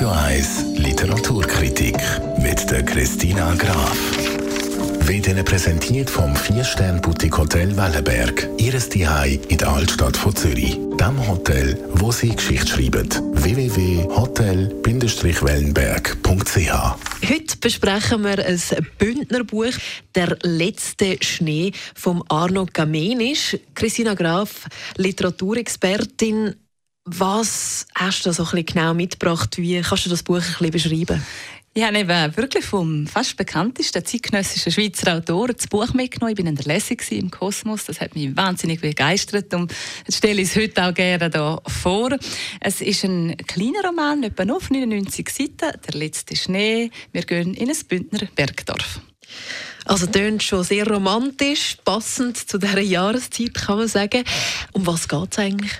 Radio 1 Literaturkritik mit der Christina Graf. Wird Ihnen präsentiert vom 4-Stern-Boutique Hotel Wellenberg. Ihres Zuhause in der Altstadt von Zürich. Dem Hotel, wo Sie Geschichte schreiben. www.hotel-wellenberg.ch Heute besprechen wir ein Bündnerbuch «Der letzte Schnee» von Arno Gamenisch. Christina Graf, Literaturexpertin. Was hast du so ein bisschen genau mitgebracht? Wie kannst du das Buch ein bisschen beschreiben? Ich habe eben wirklich vom fast bekanntesten zeitgenössischen Schweizer Autor das Buch mitgenommen. Ich war in der Lesung im Kosmos. Das hat mich wahnsinnig begeistert und jetzt stelle ich es heute auch gerne hier vor. Es ist ein kleiner Roman, etwa nur auf 99 Seiten. Der letzte Schnee. Wir gehen in ein Bündner Bergdorf. Also tönt schon sehr romantisch, passend zu dieser Jahreszeit, kann man sagen. Um was geht es eigentlich?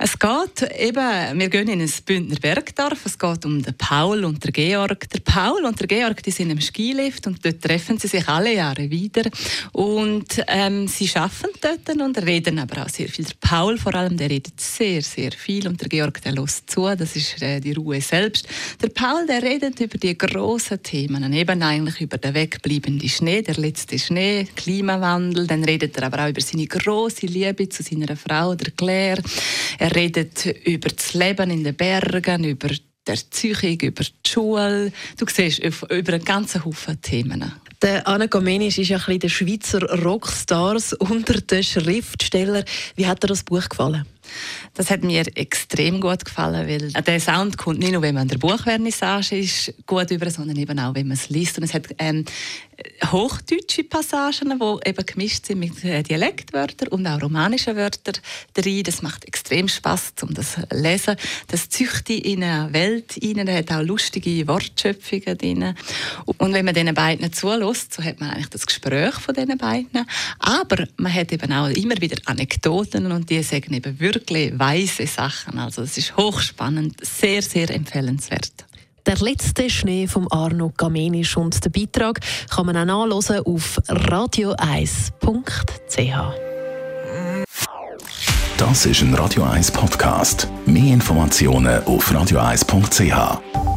Es geht eben, wir gehen in ein Bündner Bergdorf, es geht um den Paul und den Georg. Der Paul und der Georg, die sind im Skilift und dort treffen sie sich alle Jahre wieder und ähm, sie schaffen dort und reden aber auch sehr viel. Der Paul vor allem, der redet sehr, sehr viel und der Georg, der lässt zu, das ist äh, die Ruhe selbst. Der Paul, der redet über die grossen Themen, eben eigentlich über den wegbleibenden Schnee, der letzte Schnee, Klimawandel, dann redet er aber auch über seine große Liebe zu seiner Frau, der Claire. Er redet über das Leben in den Bergen, über die Erziehung, über die Schule. Du siehst, über einen ganzen Haufen Themen. Der Anna Gomenisch ist ja ein bisschen der Schweizer Rockstars unter den Schriftstellern. Wie hat dir das Buch gefallen? Das hat mir extrem gut gefallen, weil der Sound kommt nicht nur, wenn man an der Buchvernissage ist, gut über, sondern eben auch, wenn man es liest. Und es hat ähm, hochdeutsche Passagen, die eben gemischt sind mit äh, Dialektwörtern und auch romanischen Wörtern drin. Das macht extrem Spaß, um das zu lesen. Das züchtet in eine Welt rein, da hat auch lustige Wortschöpfungen drin. Und wenn man diesen beiden zulässt, so hat man eigentlich das Gespräch von diesen beiden. Aber man hat eben auch immer wieder Anekdoten und die sagen eben wirklich weise Sachen. Also es ist hochspannend, sehr, sehr empfehlenswert. Der letzte Schnee von Arno Gamenisch und der Beitrag kann man auch nachlesen auf radio1.ch. Das ist ein Radio 1 Podcast. Mehr Informationen auf radio1.ch.